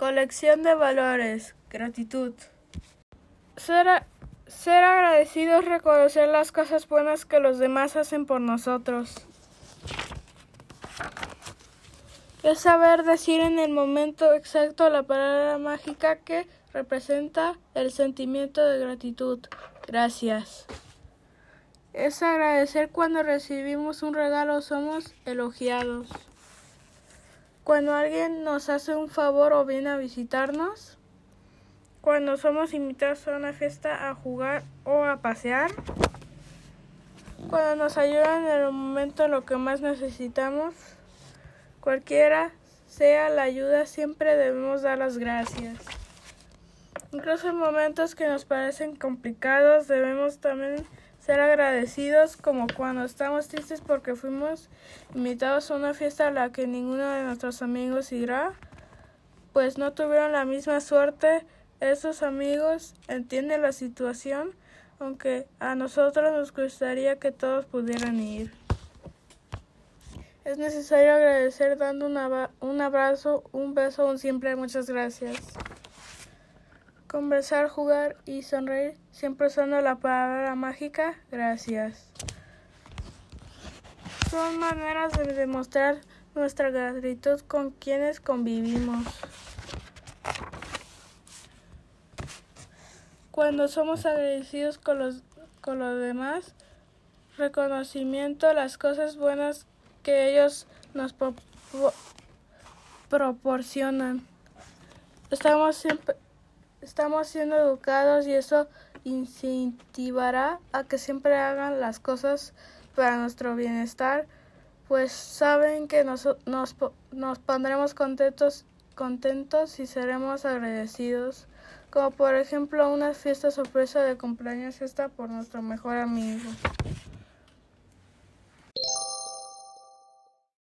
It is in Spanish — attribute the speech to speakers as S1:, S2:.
S1: Colección de valores. Gratitud. Ser, ser agradecido es reconocer las cosas buenas que los demás hacen por nosotros. Es saber decir en el momento exacto la palabra mágica que representa el sentimiento de gratitud. Gracias. Es agradecer cuando recibimos un regalo, somos elogiados. Cuando alguien nos hace un favor o viene a visitarnos. Cuando somos invitados a una fiesta a jugar o a pasear. Cuando nos ayudan en el momento en lo que más necesitamos. Cualquiera sea la ayuda, siempre debemos dar las gracias. Incluso en momentos que nos parecen complicados, debemos también ser agradecidos, como cuando estamos tristes porque fuimos invitados a una fiesta a la que ninguno de nuestros amigos irá, pues no tuvieron la misma suerte. Esos amigos entienden la situación, aunque a nosotros nos gustaría que todos pudieran ir. Es necesario agradecer dando un abrazo, un beso, un simple muchas gracias. Conversar, jugar y sonreír, siempre usando la palabra mágica gracias. Son maneras de demostrar nuestra gratitud con quienes convivimos. Cuando somos agradecidos con los, con los demás, reconocimiento las cosas buenas que ellos nos proporcionan. Estamos siempre estamos siendo educados y eso incentivará a que siempre hagan las cosas para nuestro bienestar, pues saben que nos, nos, nos pondremos contentos, contentos y seremos agradecidos, como por ejemplo una fiesta sorpresa de cumpleaños esta por nuestro mejor amigo.